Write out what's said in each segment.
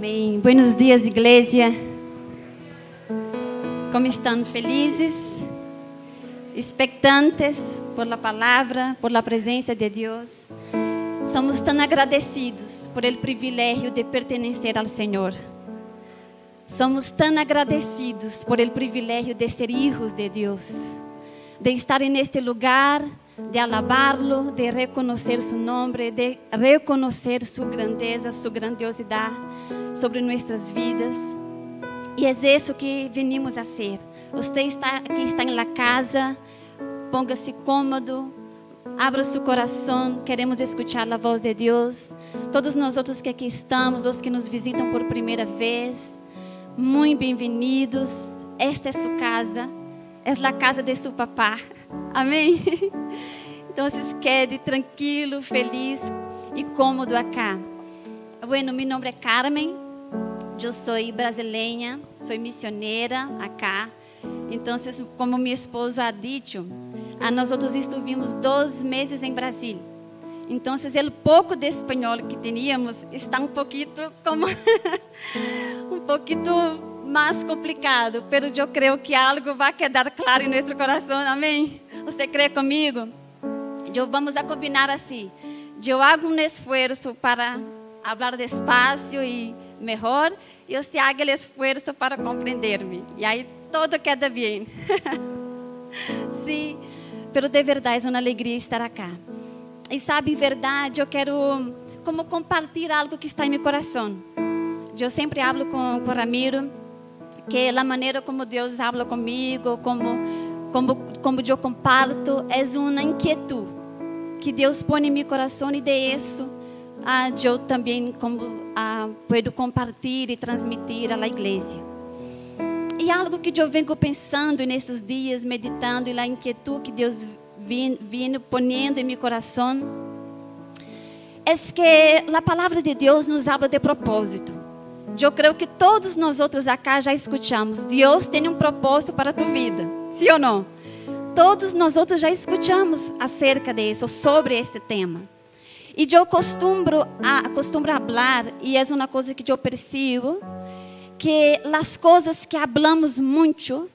Amém. Buenos dias, igreja. Como estão? Felizes? Expectantes por la palavra, por la presença de Deus? Somos tão agradecidos por el privilégio de pertencer ao Senhor. Somos tão agradecidos por el privilégio de ser hijos de Deus, de estar neste lugar, de alabarlo, de reconhecer su nome, de reconhecer su grandeza, su grandiosidade sobre nossas vidas. E é isso que venimos a ser. Você está que está la casa, ponga-se cômodo, abra seu coração, queremos escutar a voz de Deus. Todos nós outros que aqui estamos, os que nos visitam por primeira vez, muito bem-vindos. Esta é sua casa, é a casa de seu papá. Amém? Então, quede tranquilo, feliz e cômodo acá. Bueno, meu nome é Carmen, eu sou brasileira, sou missioneira acá. Então, como meu esposo ha dicho, nós outros estivemos dois meses em Brasil. Então, o pouco de espanhol que teníamos está um pouquinho como um pouquinho mais complicado, mas eu creio que algo vai quedar claro em nosso coração. Amém? Você crê comigo? Eu vamos a combinar assim. Eu hago um esforço para falar despacio e melhor, e você haga o esforço para compreender-me. E aí todo queda bem. Sim, pero de verdade é uma alegria estar aqui. E sabe, em verdade, eu quero como compartilhar algo que está em meu coração. Eu sempre hablo com, com Ramiro que a maneira como Deus habla comigo, como como como eu comparto, é uma inquietude que Deus põe em meu coração e de isso ah, eu também como ah, puedo compartilhar e transmitir à igreja. E algo que eu venho pensando nesses dias, meditando e a inquietude que Deus vindo ponendo em meu coração, é que a palavra de Deus nos habla de propósito. Eu creio que todos nós outros acá já escutamos. Deus tem um propósito para a tua vida. Sim ou não? Todos nós outros já escutamos acerca disso, sobre este tema. E eu costumo a costumo falar e é uma coisa que eu percebo que as coisas que hablamos muito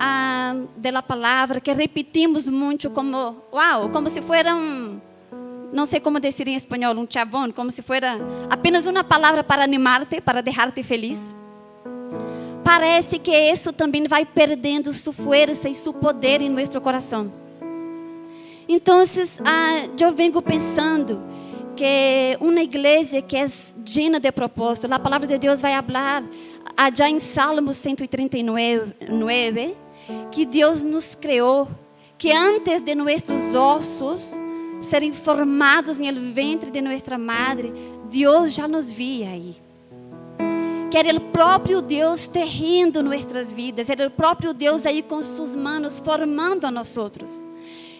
ah, da palavra, que repetimos muito como, uau, como se fueran não sei como dizer em espanhol, um chavón, como se fosse apenas uma palavra para animar-te, para deixar-te feliz. Parece que isso também vai perdendo sua força e seu poder em nosso coração. Então, ah, eu venho pensando que uma igreja que é llena de propósito, a palavra de Deus vai falar já em Salmos 139, que Deus nos criou, que antes de nossos ossos serem formados no ventre de nossa madre, Deus já nos via aí. Que era o próprio Deus terrindo nossas vidas, era o próprio Deus aí com suas mãos formando a nós outros.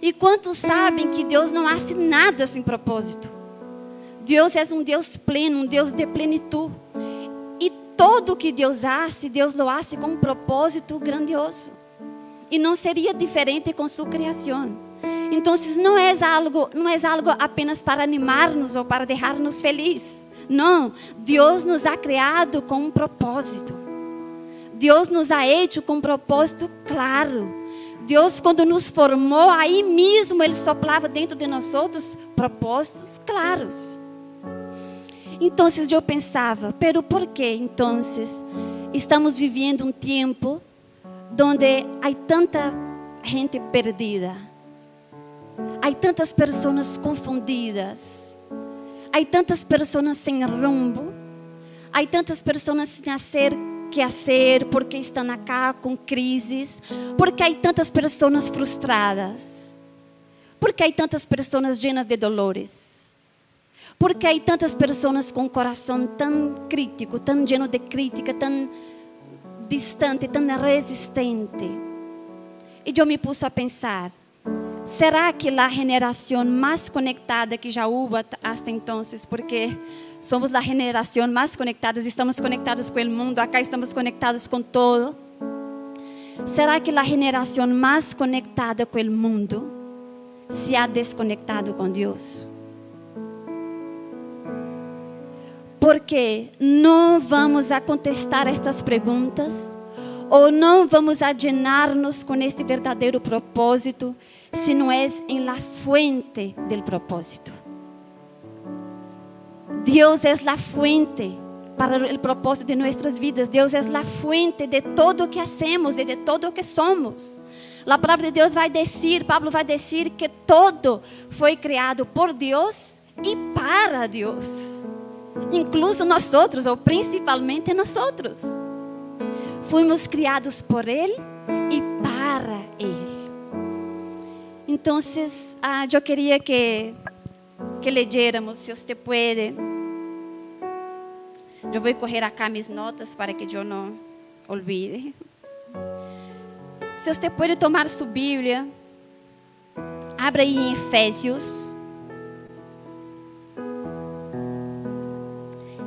E quantos sabem que Deus não hace nada sem propósito? Deus é um Deus pleno, um Deus de plenitude. E todo que Deus hace, Deus lo hace com um propósito grandioso. E não seria diferente com sua criação. Então, não é algo, não é algo apenas para animar-nos ou para deixar-nos felizes. Não, Deus nos ha criado com um propósito. Deus nos ha hecho com um propósito claro. Deus, quando nos formou, aí mesmo Ele soplava dentro de nós outros propósitos claros. Então, eu pensava, pero por que então estamos vivendo um tempo onde há tanta gente perdida? Há tantas pessoas confundidas. Há tantas pessoas sem rumo. Há tantas pessoas sem saber que fazer porque estão acá com crises. Porque há tantas pessoas frustradas. Porque há tantas pessoas llenas de dolores. Porque há tantas pessoas com o coração tão crítico, tão lleno de crítica, tão distante, tão resistente. E eu me pus a pensar: Será que a generação mais conectada que já houve até então, porque somos a generação mais conectada, estamos conectados com o mundo, acá estamos conectados com todo. Será que a generação mais conectada com o mundo se ha desconectado com Deus? Porque não vamos a contestar estas perguntas ou não vamos a llenar-nos com este verdadeiro propósito não é em la fuente del propósito. Deus é a fuente para o propósito de nossas vidas. Deus é a fuente de todo o que hacemos e de todo o que somos. A palavra de Deus vai dizer, Pablo vai dizer que todo foi criado por Deus e para Deus. Incluso nós outros, ou principalmente nós outros. Fomos criados por Ele e para Ele. Então, ah, eu queria que, que leyéramos, se você pode. Eu vou correr acá minhas notas para que eu não olvide. Se você pode tomar sua Bíblia, abra aí em Efésios.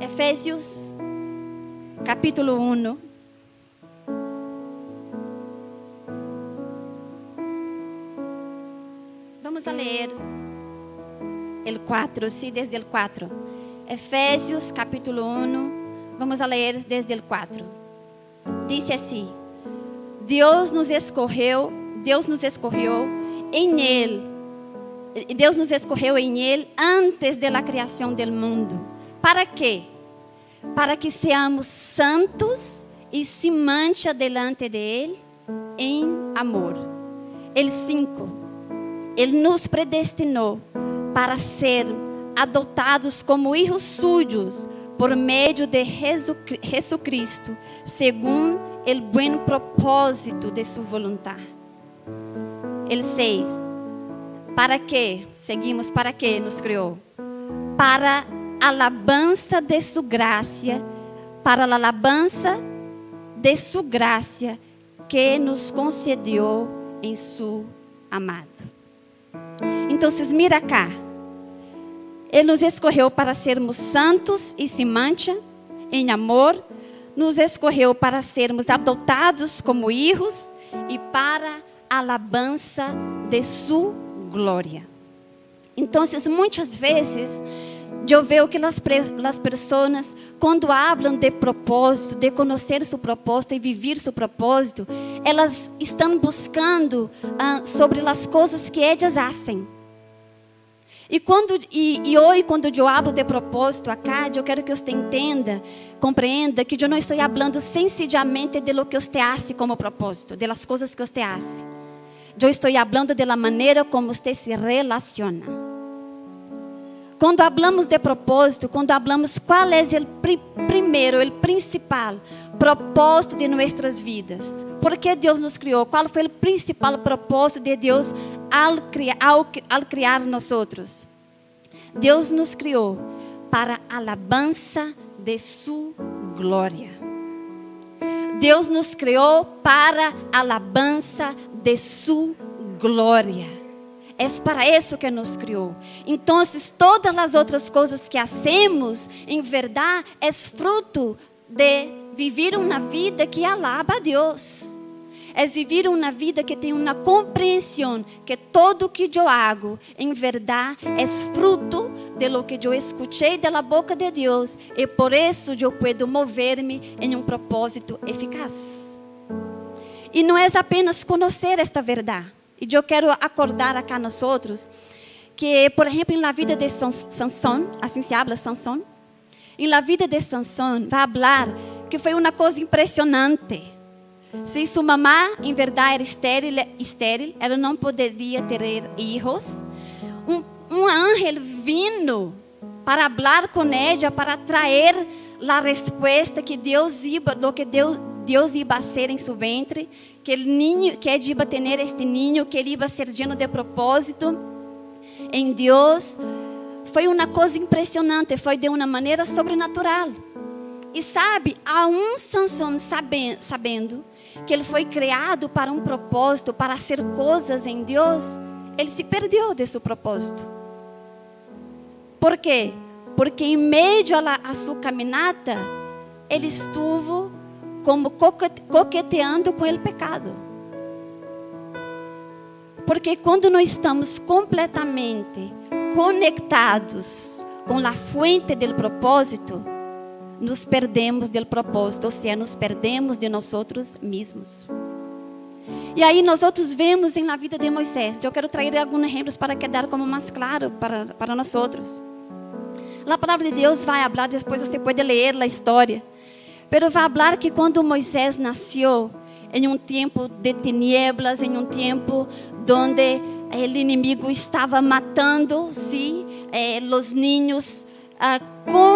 Efésios, capítulo 1. Vamos a ler el 4, sí, desde el 4. Efésios, capítulo 1. Vamos a ler desde el 4. Dice assim: Deus nos escorreu, Deus nos escorreu em Ele. Deus nos escorreu em Ele antes da criação do mundo. Para quê? Para que seamos santos e se mancha delante de Ele em amor. El 5. Ele nos predestinou para ser adotados como filhos suyos por meio de Jesus Cristo, segundo el buen propósito de su voluntad. El 6. Para que, seguimos, para que nos criou? Para alabança de su gracia, para a alabança de su gracia que nos concedeu em su amado. Então, mira cá. Ele nos escorreu para sermos santos e sem mancha, em amor, nos escorreu para sermos adotados como filhos e para alabança de sua glória. Então, muitas vezes, eu vejo que as pessoas, quando falam de propósito, de conhecer seu propósito e viver seu propósito, elas estão buscando ah, sobre as coisas que elas fazem. E, quando, e, e hoje, quando eu hablo de propósito acá, eu quero que você entenda, compreenda que eu não estou falando sencillamente de lo que você hace como propósito, de las coisas que você hace. Eu estou falando de la maneira como você se relaciona. Quando hablamos de propósito, quando hablamos qual é o pri primeiro, o principal propósito de nossas vidas, por que Deus nos criou, qual foi o principal propósito de Deus ao ao, ao criar nós outros? Deus nos criou para a alabança de Sua glória. Deus nos criou para a alabança de Sua glória. É para isso que nos criou. Então, todas as outras coisas que hacemos, em verdade, é fruto de viver uma vida que alaba a Deus. É viver uma vida que tem uma compreensão que todo que eu hago, em verdade, é fruto de lo que eu escutei da boca de Deus e por isso eu posso mover-me em um propósito eficaz. E não é apenas conhecer esta verdade e eu quero acordar acá nós outros que, por exemplo, na vida de Sansão, assim se habla Sansão, em la vida de Sansão vai falar que foi uma coisa impressionante. Se sua mamá, em verdade, era estéril, estéril ela não poderia ter filhos. Um, um ángel vindo para falar com ela, para trazer a resposta que Deus iba, do que Deus, Deus iba ser em seu ventre que el niño, que ella iba a tener este niño, que ele iba ser lleno de propósito em Deus, foi uma coisa impressionante, foi de uma maneira sobrenatural. E sabe, a um Sansão sabendo que ele foi criado para um propósito, para hacer coisas em Deus, ele se perdeu de seu propósito. Por quê? Porque em meio a sua caminhada, ele estuvo como coqueteando com o pecado. Porque quando nós estamos completamente conectados com a fuente do propósito, nos perdemos do propósito, ou seja, nos perdemos de nós mesmos. E aí nós outros vemos na vida de Moisés. Eu quero trazer alguns exemplos para quedar como mais claro para, para nós outros. A palavra de Deus vai falar, depois você pode ler a história. Pero vai falar que quando Moisés nasceu, em um tempo de tinieblas, em um tempo onde o inimigo estava matando, sim, eh, os ninhos, ah, com,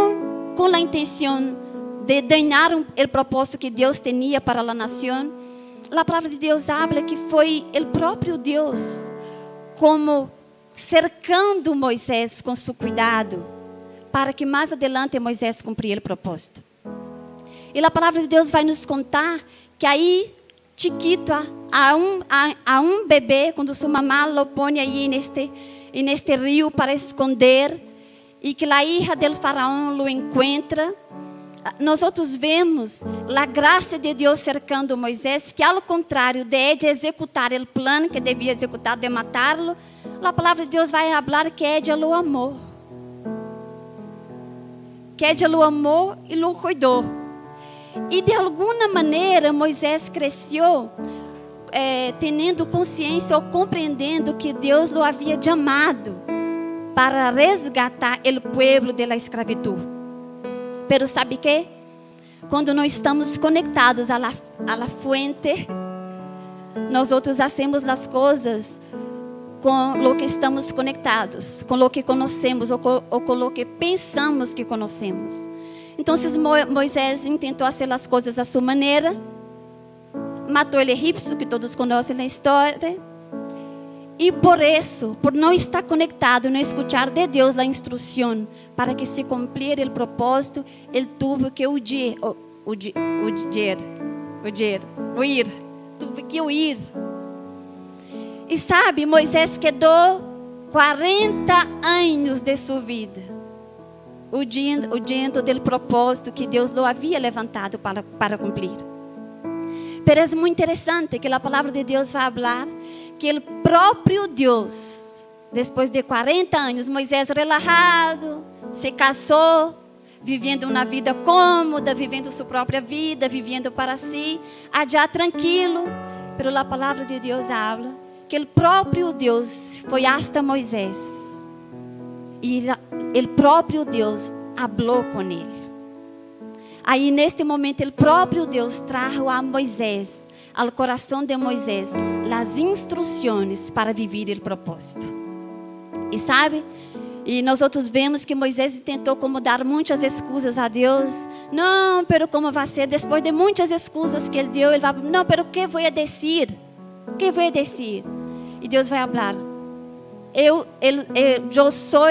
com a intenção de danar o propósito que Deus tinha para a nação a palavra de Deus habla que foi o próprio Deus como cercando Moisés com seu cuidado para que mais adelante Moisés cumprir o propósito. E a palavra de Deus vai nos contar que aí chiquito a um a, a um bebê quando sua mamá lo põe aí neste neste rio para esconder e que a hija del faraó lo encontra nós outros vemos a graça de Deus cercando Moisés, que ao contrário de, executar o plano que devia executar de matá-lo, a palavra de Deus vai falar que Ed o amou. Que Ed o amou e o cuidou. E de alguma maneira Moisés cresceu é, tendo consciência ou compreendendo que Deus o havia chamado para resgatar o povo da escravidão. Pero sabe que? Quando nós estamos conectados à la, a la fuente, nós outros hacemos as coisas com o que estamos conectados, com o que conhecemos ou com, ou com o que pensamos que conhecemos. Então, Moisés tentou fazer as coisas à sua maneira, matou o egípcio, que todos conhecem na história, e por isso, por não estar conectado, não escutar de Deus a instrução para que se cumprir o propósito, ele teve que huir, huir, huir, huir, huir, teve que huir. E sabe, Moisés quedou 40 anos de sua vida, huyendo do propósito que Deus lo havia levantado para, para cumprir. Pero é muito interessante que a palavra de Deus vai falar que o próprio Deus, depois de 40 anos, Moisés relajado, se casou, vivendo uma vida cômoda, vivendo sua própria vida, vivendo para si, allá tranquilo, pero a palavra de Deus habla que o próprio Deus foi hasta Moisés e o próprio Deus falou com ele. Aí, neste momento, o próprio Deus trajo a Moisés ao coração de Moisés as instruções para viver o propósito. E sabe? E nós outros vemos que Moisés tentou como dar muitas excusas a Deus. Não, pero como vai ser? Depois de muitas excusas que ele deu, ele vai, não, pero que vou dizer? Que vou dizer? E Deus vai falar: Eu, eu, eu, eu sou,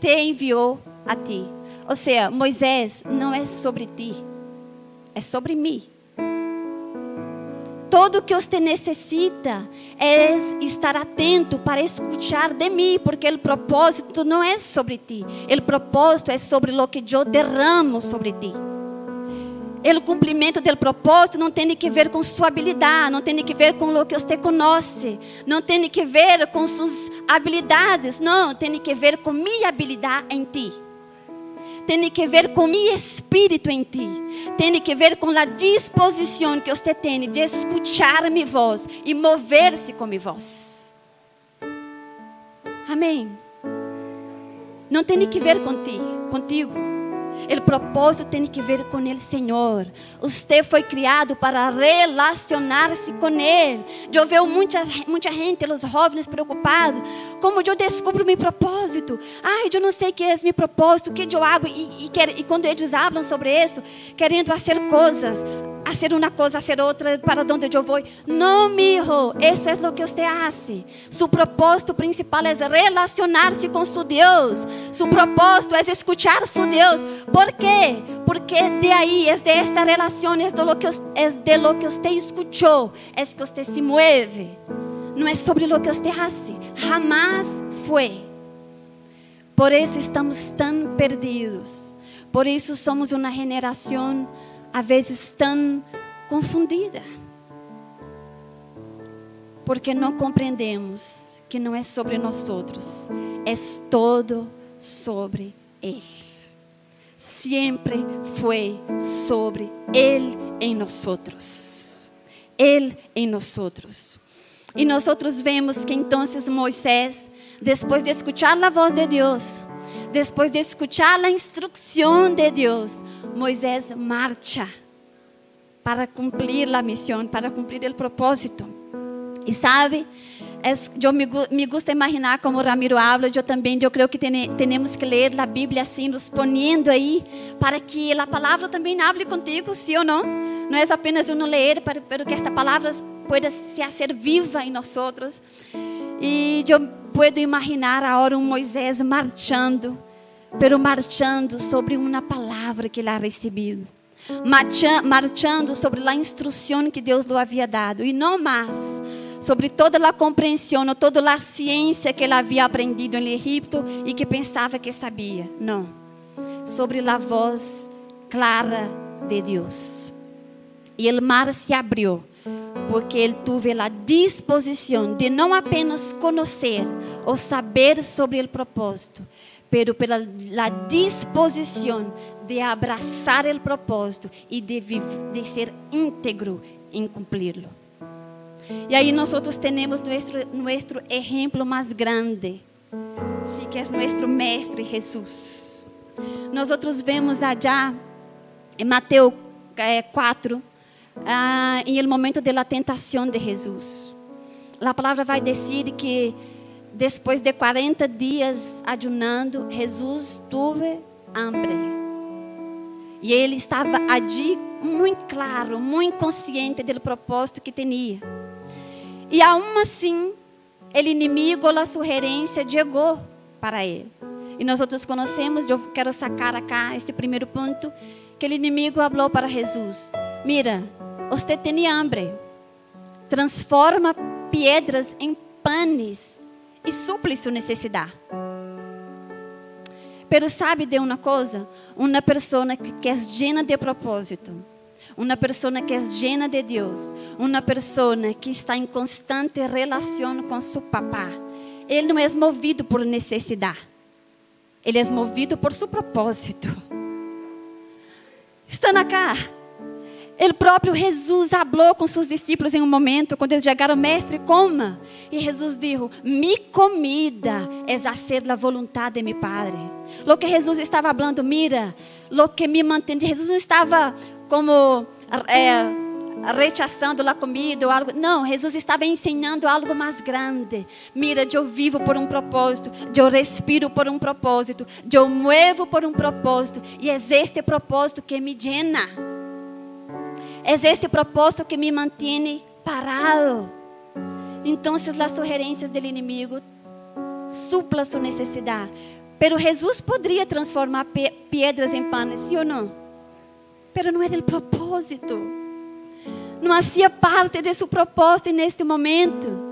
te enviou a ti. Ou seja, Moisés não é sobre ti, é sobre mim. Todo que você necessita é estar atento para escutar de mim, porque o propósito não é sobre ti. O propósito é sobre o que eu derramo sobre ti. O cumprimento do propósito não tem que ver com sua habilidade, não tem que ver com o que você conhece, não tem que ver com suas habilidades, não, tem que ver com minha habilidade em ti tem que ver com meu espírito em ti. Tem que ver com a disposição que você tem de escutar minha voz e mover-se com minha voz. Amém. Não tem que ver contigo, contigo. O propósito tem que ver com o Senhor. Você foi criado para relacionar-se com Ele. Eu vejo muita, muita gente, os jovens preocupados. Como eu descubro meu propósito? Ai, eu não sei o que é meu propósito, o que eu hago. E, e, e quando eles falam sobre isso, querendo fazer coisas hacer una cosa, hacer otra, para donde yo voy. No, mi hijo, eso es lo que usted hace. Su propósito principal es relacionarse con su Dios. Su propósito es escuchar su Dios. ¿Por qué? Porque de ahí, es de esta relación, es de lo que, es de lo que usted escuchó, es que usted se mueve. No es sobre lo que usted hace. Jamás fue. Por eso estamos tan perdidos. Por isso somos uma geração a vezes tão confundida. Porque não compreendemos que não é sobre nós outros, é todo sobre Ele. sempre foi sobre Ele em nós outros. Ele em nós outros. E nós outros vemos que então Moisés, depois de escutar a voz de Deus, depois de escutar a instrução de Deus, Moisés marcha para cumprir a missão, para cumprir o propósito. E sabe, eu me, me gusta imaginar como Ramiro habla, eu também, eu creio que temos que ler a Bíblia assim, nos poniendo aí, para que a palavra também hable contigo, sim ou não? Não é apenas um ler, para, para que esta palavra pueda se hacer viva em nós outros. E eu puedo imaginar agora um Moisés marchando, pero marchando sobre uma palavra que ele ha recebido. Marchando sobre a instrução que Deus lhe havia dado. E não mais sobre toda a compreensão, ou toda a ciência que ele havia aprendido em Egipto e que pensava que sabia. Não. Sobre a voz clara de Deus. E o mar se abriu, porque ele teve a disposição de não apenas conhecer ou saber sobre o propósito, pero pela la de abraçar o propósito e de, de ser íntegro em cumpri-lo. E aí nós outros temos nosso nosso exemplo mais grande, que é nosso mestre Jesus. Nós outros vemos allá em Mateus 4, ah, em el momento de la tentação de Jesus. A palavra vai dizer que depois de 40 dias ayunando, Jesus teve hambre. E ele estava ali muito claro, muito consciente do propósito que tinha. E aún assim, o inimigo, a sugerência chegou para ele. E nós outros conhecemos, eu quero sacar acá esse primeiro ponto, que o inimigo falou para Jesus: Mira, você tem hambre, transforma pedras em panes e suple sua necessidade. Pero sabe de uma coisa? Uma pessoa que é llena de propósito, uma pessoa que é llena de Deus, uma pessoa que está em constante relação com seu papá. Ele não é movido por necessidade, ele é movido por seu propósito. Está na cá. O próprio Jesus falou com seus discípulos em um momento, quando eles chegaram, mestre, coma. E Jesus disse: Mi comida é fazer a vontade de meu Padre. Lo que Jesus estava falando, mira, lo que me mantém. Jesus não estava como é, rechaçando a comida ou algo. Não, Jesus estava ensinando algo mais grande. Mira, eu vivo por um propósito, eu respiro por um propósito, eu muevo por um propósito. E é este propósito que me llena. É este propósito que me mantém parado. Então, as sugerências do inimigo supla sua necessidade. Pero Jesus poderia transformar pedras em panes, sim ou não? Pero não era o propósito. Não fazia parte de seu propósito neste momento.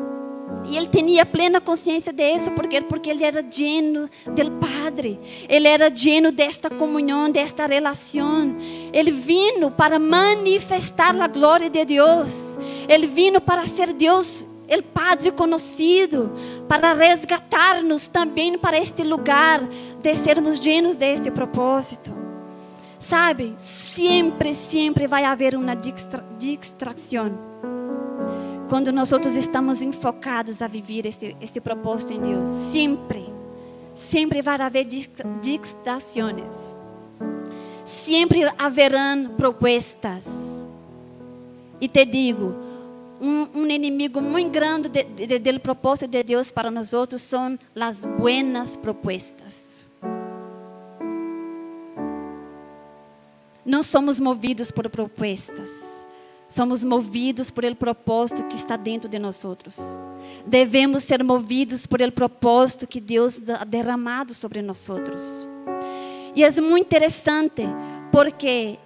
E ele tinha plena consciência disso, porque porque ele era lleno do Padre. Ele era lleno desta comunhão, desta relação. Ele vino para manifestar a glória de Deus. Ele vino para ser Deus, o Padre conhecido, para resgatar-nos também para este lugar de sermos llenos deste propósito. Sabe, sempre, sempre vai haver uma distração quando nós outros estamos enfocados a viver este, este propósito em Deus, sempre, sempre vai haver. Sempre haverão propostas. E te digo, um, um inimigo muito grande do propósito de Deus para nós outros são as buenas propostas. Não somos movidos por propostas. Somos movidos por el propósito que está dentro de nós outros. Devemos ser movidos por el propósito que Deus derramado sobre nós outros. E é muito interessante porque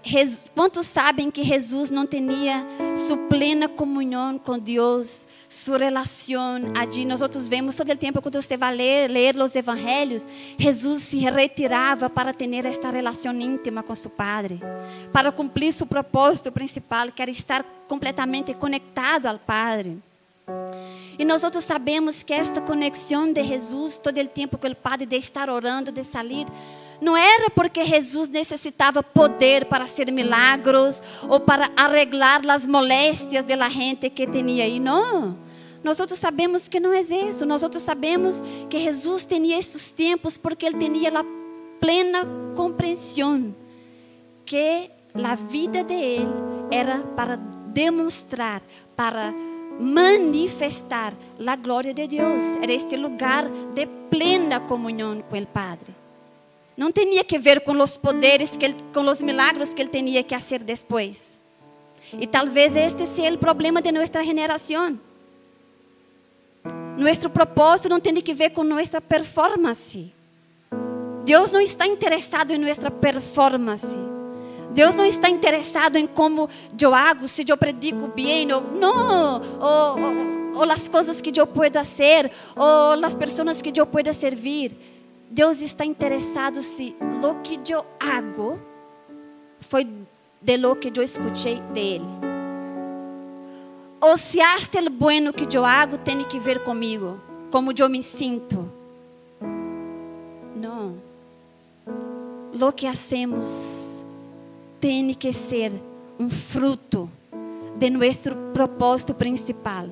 quantos sabem que Jesus não tinha sua plena comunhão com Deus, sua relação ali? Nós outros vemos todo o tempo quando você vai ler, ler os evangelhos, Jesus se retirava para ter esta relação íntima com seu Padre, para cumprir seu propósito principal, que era estar completamente conectado ao Padre. E nós outros sabemos que esta conexão de Jesus, todo o tempo que o Padre de estar orando, de sair, não era porque Jesus necessitava poder para fazer milagros ou para arreglar as moléstias da gente que tinha aí, não. Nós outros sabemos que não é isso. Nós outros sabemos que Jesus tinha esses tempos porque ele tinha a plena compreensão que a vida de ele era para demonstrar, para manifestar a glória de Deus. Era este lugar de plena comunhão com o Padre. Não tinha que ver com os poderes, que ele, com os milagros que ele tinha que fazer depois. E talvez este seja o problema de nossa geração. Nosso propósito não tem que ver com nossa performance. Deus não está interessado em nossa performance. Deus não está interessado em como eu hago, se eu predico bem ou não, ou, ou, ou as coisas que eu posso fazer, ou as pessoas que eu posso servir. Deus está interessado se lo que eu hago foi de lo que eu escutei dele. Ou se hasta el bueno que eu hago tem que ver comigo, como eu me sinto. Não. Lo que hacemos tem que ser um fruto de nosso propósito principal,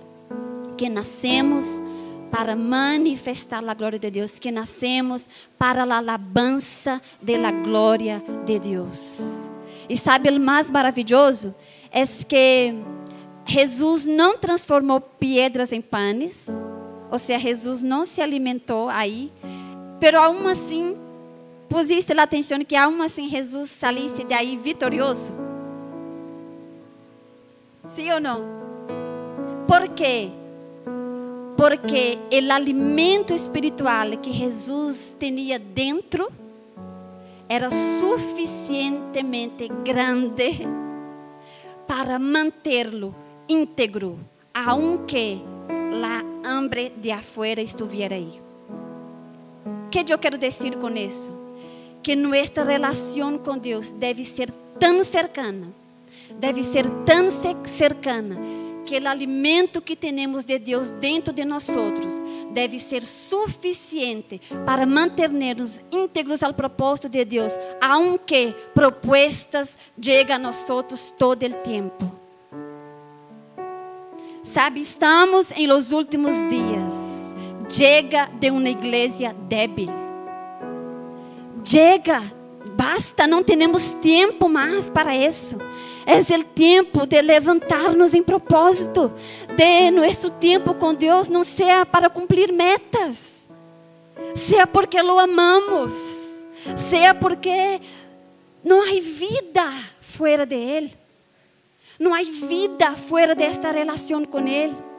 que nascemos para manifestar a glória de Deus, que nascemos para a alabança da glória de Deus. E sabe o mais maravilhoso? É que Jesus não transformou pedras em panes, ou seja, Jesus não se alimentou aí, pero aún assim, pusiste a atenção que aún assim Jesus salisse de aí vitorioso? Sim ou não? Por quê? Porque o alimento espiritual que Jesus tinha dentro era suficientemente grande para mantê-lo íntegro, aunque a hambre de afuera estuviera aí. O que eu quero dizer com isso? Que nossa relação com Deus deve ser tão cercana, deve ser tão cercana que o alimento que temos de Deus dentro de nós deve ser suficiente para manter-nos íntegros ao propósito de Deus, aunque propostas cheguem a nós todo o tempo. Sabe, estamos em los últimos dias. Chega de uma igreja débil. Chega, basta, não temos tempo mais para isso. É o tempo de levantar-nos em propósito, de nosso tempo com Deus não seja para cumprir metas, seja porque lo amamos, seja porque não há vida fora de Ele, não há vida fora desta relação com Ele.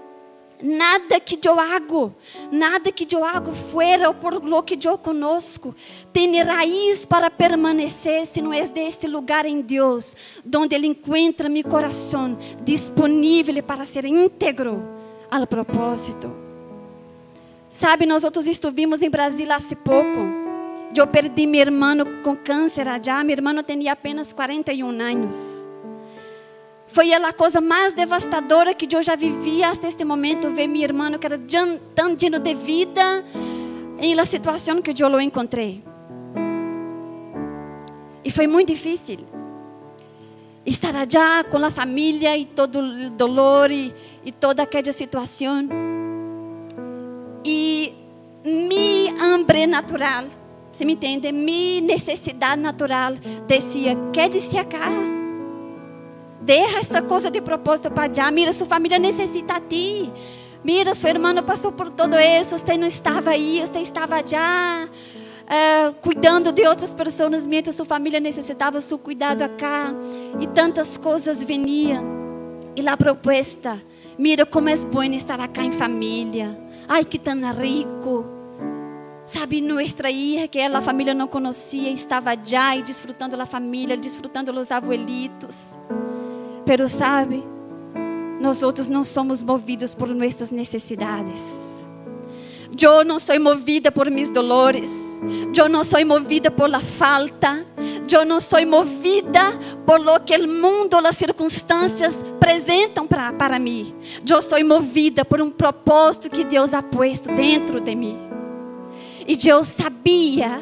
Nada que eu hago, nada que eu hago fora por lo que eu conosco, tem raiz para permanecer se não é deste lugar em Deus, onde Ele encontra meu coração disponível para ser íntegro ao propósito. Sabe, nós outros estivemos em Brasília há pouco. Eu perdi meu irmão com câncer já. Meu irmão tinha apenas 41 anos. Foi a coisa mais devastadora que eu já vivi até este momento, ver minha irmã que era tão de vida em la situação que eu encontrei. E foi muito difícil estar allá com a família e todo o dolor e, e toda aquela situação. E mi hambre natural, se me entende, mi necessidade natural, dizia: quede-se acá Deja essa coisa de propósito para allá. Mira, sua família necessita a ti. Mira, seu irmão passou por todo isso. Você não estava aí, você estava já uh, cuidando de outras pessoas, mientras sua família necessitava seu cuidado acá. E tantas coisas vinham. E a proposta, mira como é bom estar acá em família. Ai, que tão rico. Sabe, nossa hija que a família não conhecia, estava já e desfrutando da família, desfrutando dos abuelitos. Pero sabe, nós outros não somos movidos por nossas necessidades. Eu não sou movida por mis dolores. Eu não sou movida por la falta. Eu não sou movida por lo que o mundo, as circunstâncias apresentam para, para mim. Eu sou movida por um propósito que Deus ha posto dentro de mim. E eu sabia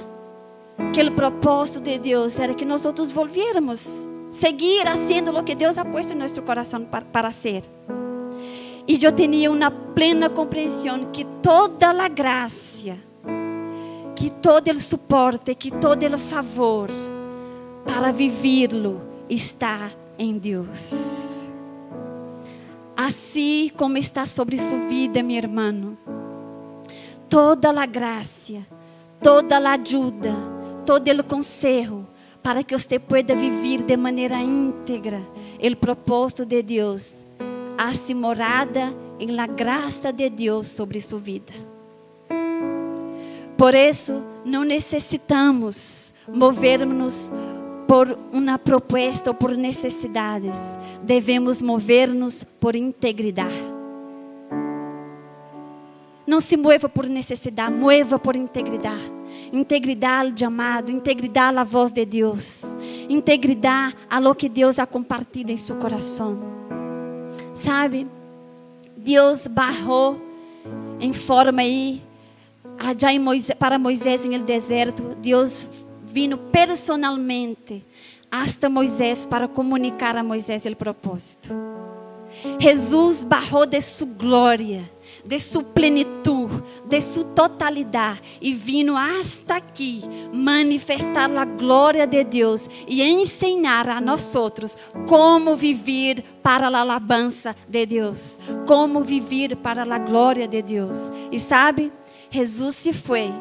que o propósito de Deus era que nós outros volviéramos, seguir haciendo lo que Deus ha puesto em nosso coração para, ser. E eu tinha uma plena compreensão que toda a graça, que todo o suporte, que todo o favor para viverlo está em Deus. Assim como está sobre sua vida, meu irmão, toda a graça, toda a ajuda, todo o conselho para que você pueda viver de maneira íntegra o propósito de Deus, hace morada em la graça de Deus sobre sua vida. Por isso, não necessitamos movermos por uma proposta ou por necessidades, devemos mover-nos por integridade. Não se mueva por necessidade, mueva por integridade. Integridade ao chamado, integridade à voz de Deus, integridade a lo que Deus ha compartido em seu coração. Sabe, Deus barrou em forma aí, Moisés, para Moisés em el deserto, Deus vino personalmente hasta Moisés para comunicar a Moisés o propósito. Jesus barrou de sua glória de sua plenitude, de sua totalidade e vino hasta aqui manifestar a glória de Deus e ensinar a nós outros como viver para a alabança de Deus, como viver para a glória de Deus. E sabe, Jesus se foi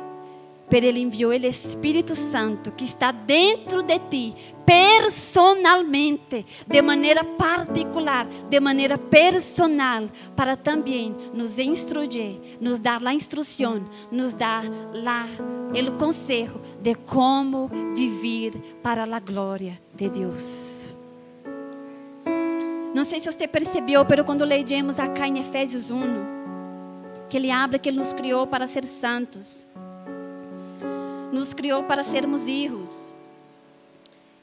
Ele enviou o Espírito Santo que está dentro de ti, personalmente, de maneira particular, de maneira personal, para também nos instruir, nos dar a instrução, nos dar lá o conselho de como viver para a glória de Deus. Não sei se você percebeu, mas quando leímos acá em Efésios 1, que ele habla que ele nos criou para ser santos nos criou para sermos filhos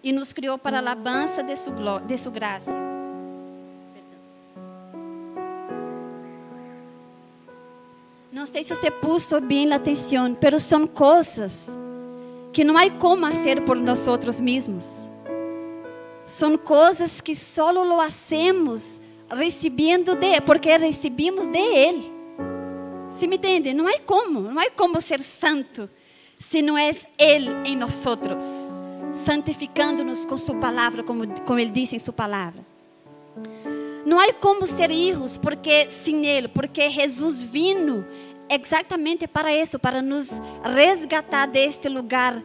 e nos criou para a alabança de sua, de sua graça. Não sei se você puso bem atenção, mas são coisas que não há como fazer por nós mesmos. São coisas que só lo hacemos recebendo de, porque recebemos de Ele. Se me entende? Não há como, não há como ser santo se não é Ele em nós, santificando-nos com Sua palavra, como, como Ele disse em Sua palavra. Não há como ser filhos porque sem Ele, porque Jesus vino exatamente para isso, para nos resgatar deste lugar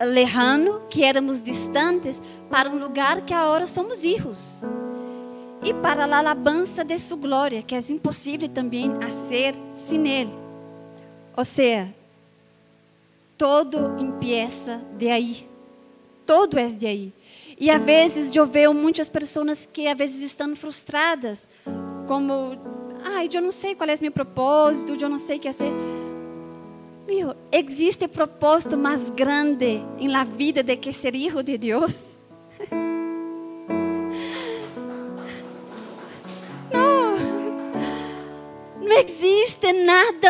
lejano, que éramos distantes, para um lugar que agora somos filhos. E para a alabança de sua glória, que é impossível também a ser sem Ele. Ou seja, todo empieza de aí. Todo é de aí. E às vezes eu vejo muitas pessoas que às vezes estão frustradas, como, ai, eu não sei qual é o meu propósito, eu não sei o que fazer. Meu, existe propósito mais grande em la vida de que ser hijo de Deus?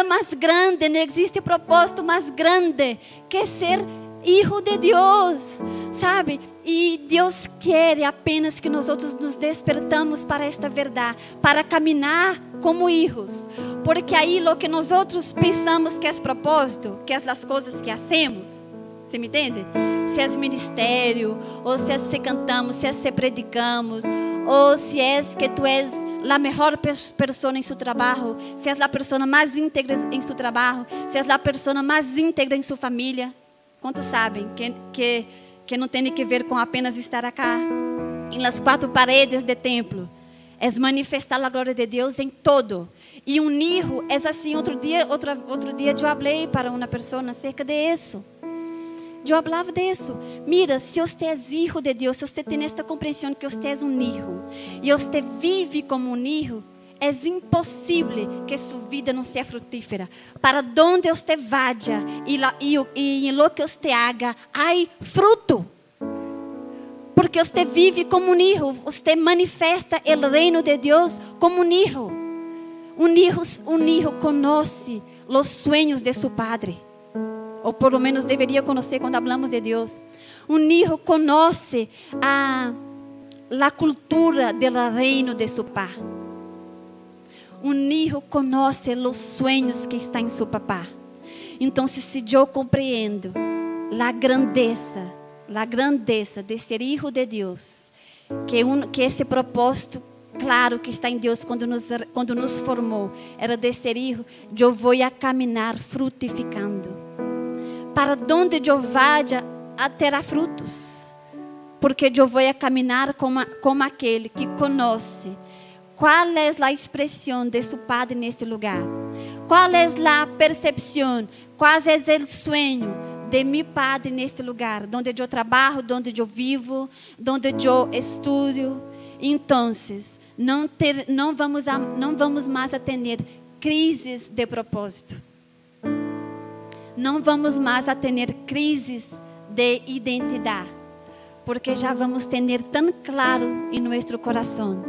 Mais grande, não existe propósito mais grande que ser hijo de Deus, sabe? E Deus quer apenas que nós outros nos despertamos para esta verdade, para caminhar como hijos, porque aí lo que nós outros pensamos que é propósito, que é as coisas que hacemos, você me entende? Se é ministério, ou se é se cantamos, se é se predicamos, ou se é que tu és a melhor pessoa em seu trabalho, se és a pessoa mais íntegra em seu trabalho, se és a pessoa mais íntegra em sua família. Quantos sabem que, que, que não tem que ver com apenas estar acá, em las quatro paredes do templo? É manifestar a glória de Deus em todo. E um hijo é assim. Outro dia, outro, outro dia eu falei para uma pessoa acerca de isso. Eu falava disso. Mira, se você é hijo de Deus, se você tem esta compreensão que você é um hijo, e você vive como um hijo, é impossível que sua vida não seja frutífera. Para onde você vaya e, em lo que você haga, há fruto. Porque você vive como um hijo, você manifesta o reino de Deus como um hijo. Um hijo, um conhece os sueños de seu padre. Ou por lo menos deveria conhecer quando falamos de Deus. Um hijo conhece a la cultura do reino de seu pai. Um hijo conhece os sonhos que está em seu papá. Então, se eu compreendo a grandeza, a grandeza de ser hijo de Deus, que, um, que esse propósito claro que está em Deus quando nos, quando nos formou era de ser hijo, eu vou a caminhar frutificando. Para onde eu vaya, terá frutos. Porque eu vou caminhar como, como aquele que conhece qual é a expressão de seu Padre nesse lugar. Qual é a percepção, qual é o sonho de meu Padre neste lugar, onde eu trabalho, onde eu vivo, onde eu estudo. Então, não, ter, não, vamos não vamos mais a ter crises de propósito. Não vamos mais a ter crises de identidade, porque já vamos ter tão claro em nosso coração.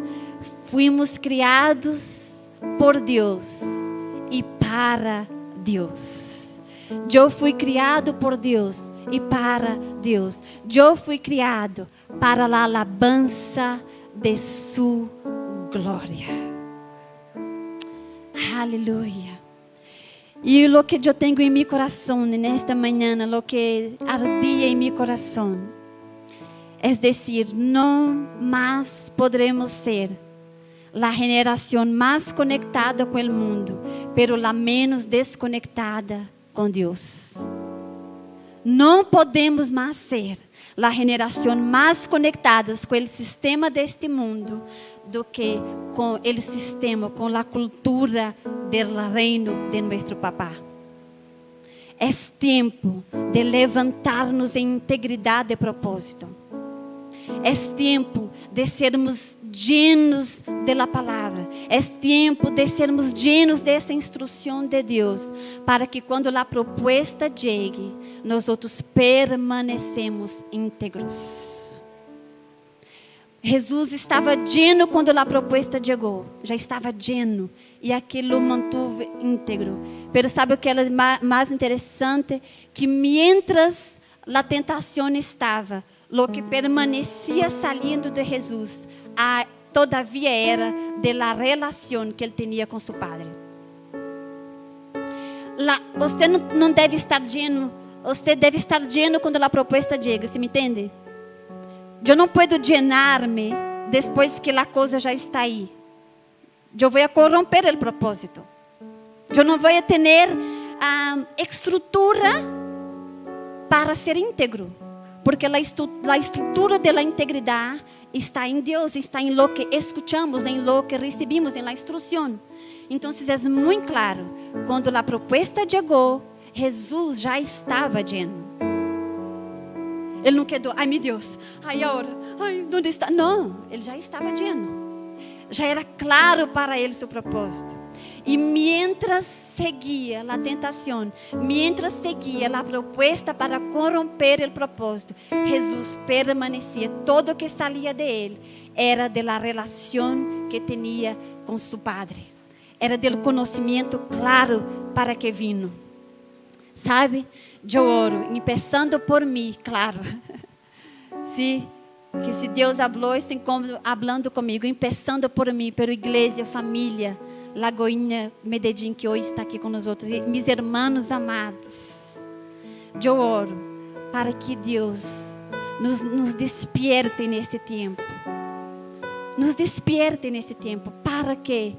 Fuimos criados por Deus e para Deus. Eu fui criado por Deus e para Deus. Eu fui criado para a alabança de Sua glória. Aleluia. E o que eu tenho em meu coração nesta manhã, o que ardia em meu coração, é dizer, não mais poderemos ser a geração mais conectada com o mundo, pero la menos desconectada com Deus. Não podemos mais ser a geração mais conectada com o sistema deste mundo do que com o sistema, com a cultura do reino de nosso papá. É tempo de levantar-nos em integridade de propósito. É tempo de sermos llenos de la palavra. É tempo de sermos llenos dessa instrução de Deus, para que quando a proposta chegue, nós outros permanecemos íntegros. Jesus estava lleno quando a proposta chegou, já estava lleno e aquilo mantuve íntegro. Pero sabe o que é mais interessante? Que mientras a tentação estava, lo que permanecia saliendo de Jesus, a, todavia era de la relação que ele tinha com seu padre. La, você não deve estar lleno, você deve estar lleno quando a proposta chega, se me entende? Eu não posso llenar-me depois que a coisa já está aí. Eu vou corromper o propósito. Eu não vou ter a estrutura para ser íntegro porque a estrutura da integridade está em Deus, está em lo que escuchamos, em lo que recebimos, em la instrução. Então, é muito claro, quando a proposta chegou, Jesus já estava lleno. Ele não quedou, ai meu Deus, ai agora, ai, onde está? Não, ele já estava lleno. Já era claro para ele seu propósito. E mientras seguia a tentação, mientras seguia a proposta para corromper o propósito, Jesus permanecia. Todo que saía de ele era de la relação que tinha com seu Padre. Era do conhecimento claro para que vino. Sabe? Eu oro, começando por mim, claro. Sim. Que se Deus falou, está falando comigo, começando por mim, pela igreja, família Lagoinha Medellín, que hoje está aqui outros, meus irmãos amados, eu oro para que Deus nos, nos despierte nesse tempo. Nos despierte nesse tempo. Para que?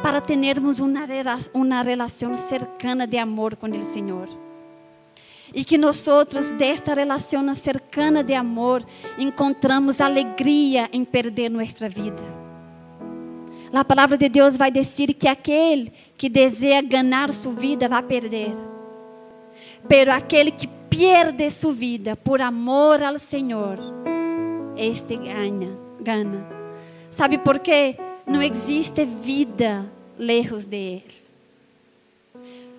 Para termos uma, uma relação cercana de amor com o Senhor. E que nós, desta relação cercana de amor, encontramos alegria em perder nossa vida a palavra de Deus vai dizer que aquele que deseja ganhar sua vida vai perder. Pero aquele que perde sua vida por amor ao Senhor, este ganha, ganha. Sabe por quê? Não existe vida lejos de Ele.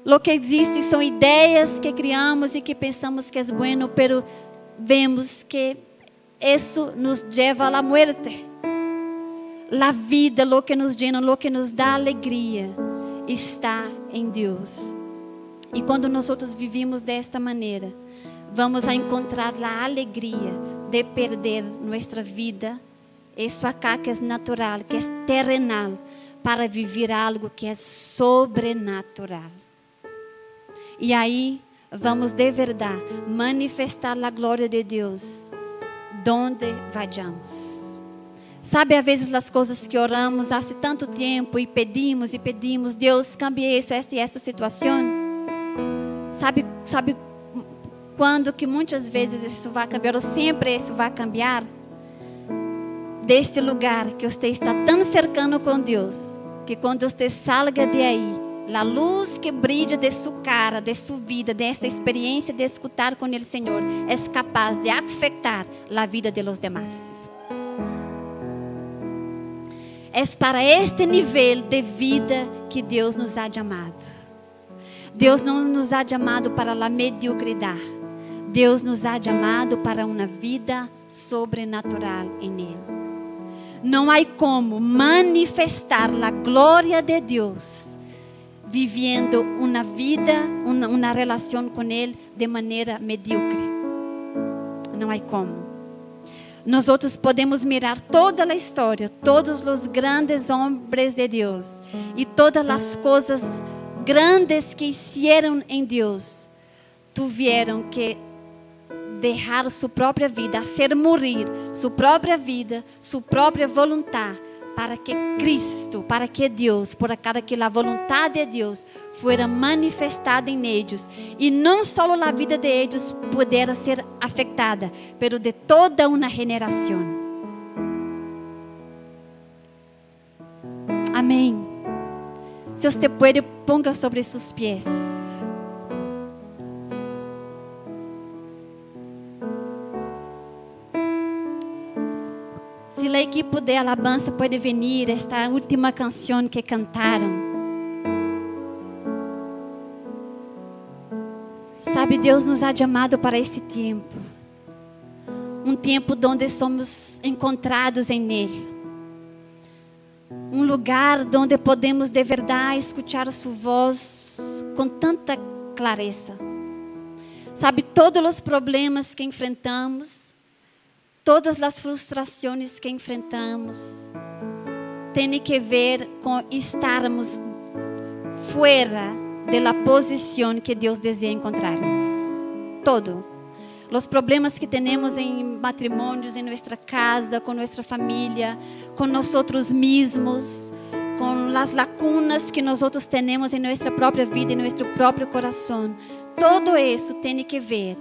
Lo que existe são ideias que criamos e que pensamos que é bueno, pero vemos que isso nos leva à morte a vida, lo que nos llena, lo que nos dá alegria, está em Deus. E quando nós vivimos desta maneira, vamos a encontrar a alegria de perder nossa vida, isso acá que é natural, que é terrenal, para viver algo que é sobrenatural. E aí vamos de verdade manifestar a glória de Deus, donde vayamos. Sabe, às vezes as coisas que oramos há tanto tempo e pedimos e pedimos, Deus cambie isso, essa e essa situação. Sabe, sabe quando que muitas vezes isso vai cambiar, ou sempre isso vai cambiar? Deste lugar que você está tão cercano com Deus, que quando você salga de aí, a luz que brilha de sua cara, de sua vida, desta experiência de escutar com Ele, Senhor, é capaz de afetar a vida de los demás. É para este nível de vida que Deus nos ha chamado. Deus não nos ha chamado para a mediocridade. Deus nos ha chamado para uma vida sobrenatural em Ele. Não há como manifestar a glória de Deus vivendo uma vida, uma, uma relação com Ele de maneira medíocre. Não há como. Nós outros podemos mirar toda a história, todos os grandes homens de Deus e todas as coisas grandes que hicieron em Deus, tuvieron que deixar sua própria vida, hacer morrer sua própria vida, sua própria vontade para que Cristo, para que Deus, por cada que a vontade de Deus fuera manifestada em eles e não só a vida de eles pudera ser afetada, pero de toda uma geração. Amém. Se você pode, ponga sobre seus pés. A equipe de alabança pode vir, esta última canção que cantaram. Sabe, Deus nos ha chamado para este tempo. Um tempo onde somos encontrados em Ele. Um lugar onde podemos de verdade escutar Sua voz com tanta clareza. Sabe, todos os problemas que enfrentamos, todas as frustrações que enfrentamos têm que ver com estarmos fora da posição que Deus deseja encontrarmos. Todo. Os problemas que temos em matrimônios, em nossa casa, com nossa família, com nós mesmos, com as lacunas que nós temos em nossa própria vida, em nosso próprio coração. Todo isso tem que ver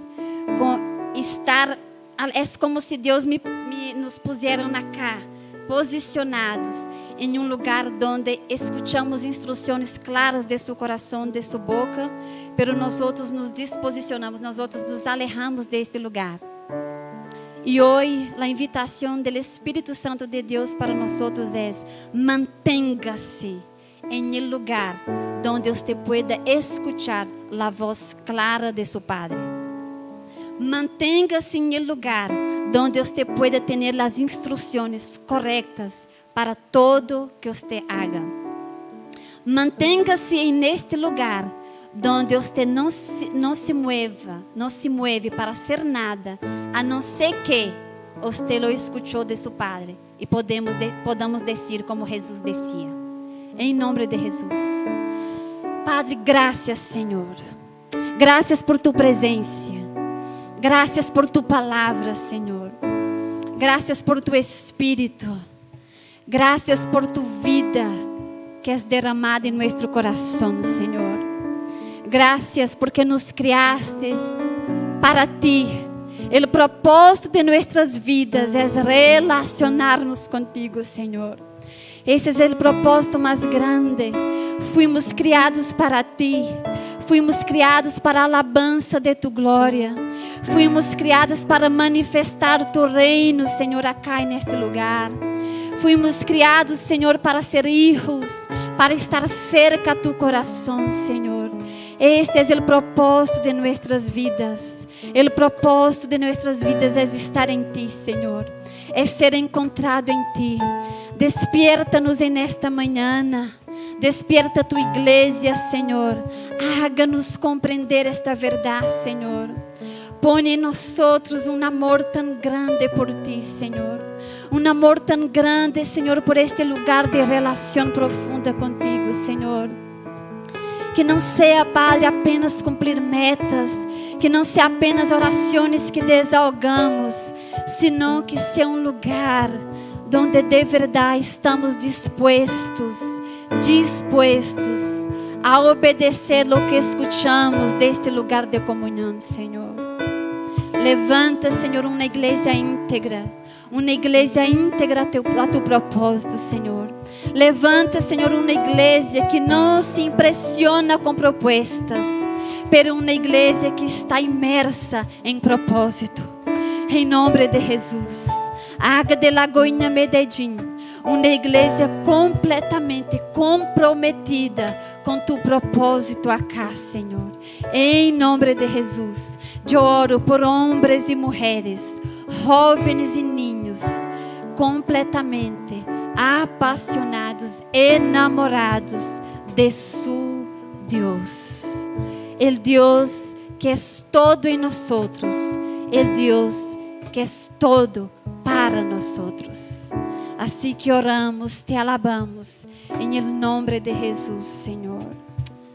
com estar é como se Deus me, me nos puseram na cá, posicionados em um lugar onde escutamos instruções claras de seu coração, de sua boca, pero nós outros nos disposicionamos, nós outros nos alejamos deste lugar. E hoje, a invitação do Espírito Santo de Deus para nós outros é: mantenha-se em um lugar onde você pueda escutar a voz clara de seu Padre. Mantenha-se em lugar onde você pueda ter as instruções corretas para todo que você haga. Mantenha-se en este lugar onde você não se, não se mueva, não se mueve para hacer nada, a não ser que você lo escuchou de seu Padre e podemos de, podamos dizer como Jesus dizia. Em nome de Jesus. Padre, graças, Senhor. Graças por tu presença. Graças por tu palavra, Senhor. Graças por tu espírito. Graças por tu vida que és derramada em nosso coração, Senhor. Graças porque nos criaste para ti. O propósito de nossas vidas é relacionar-nos contigo, Senhor. Esse é o propósito mais grande. Fuimos criados para ti. Fuimos criados para a alabança de tu glória. Fuimos criados para manifestar o teu reino, Senhor, acá neste lugar. Fuimos criados, Senhor, para ser hijos, para estar cerca a tu coração, Senhor. Este é o propósito de nossas vidas. O propósito de nossas vidas é estar em ti, Senhor. É ser encontrado em ti. Despierta-nos em esta manhã. Despierta tu igreja, Senhor. Haga-nos compreender esta verdade, Senhor. Põe em nós um amor tão grande por ti, Senhor. Um amor tão grande, Senhor, por este lugar de relação profunda contigo, Senhor. Que não seja, Padre, apenas cumprir metas, que não seja apenas orações que desahogamos, senão que seja um lugar onde de verdade estamos dispostos, dispostos a obedecer o que escutamos deste lugar de comunhão, Senhor. Levanta, Senhor, uma igreja íntegra, uma igreja íntegra a teu, a teu propósito, Senhor. Levanta, Senhor, uma igreja que não se impressiona com propostas, pero uma igreja que está imersa em propósito. Em nome de Jesus. Haga de Lagoinha Medellín uma igreja completamente comprometida com tu propósito acá, Senhor. Em nome de Jesus, eu oro por homens e mulheres, jovens e ninhos, completamente apaixonados, enamorados de su Deus. El Deus que é todo em nós, el Deus que é todo para nós. Assim que oramos, te alabamos, em nome de Jesus, Senhor.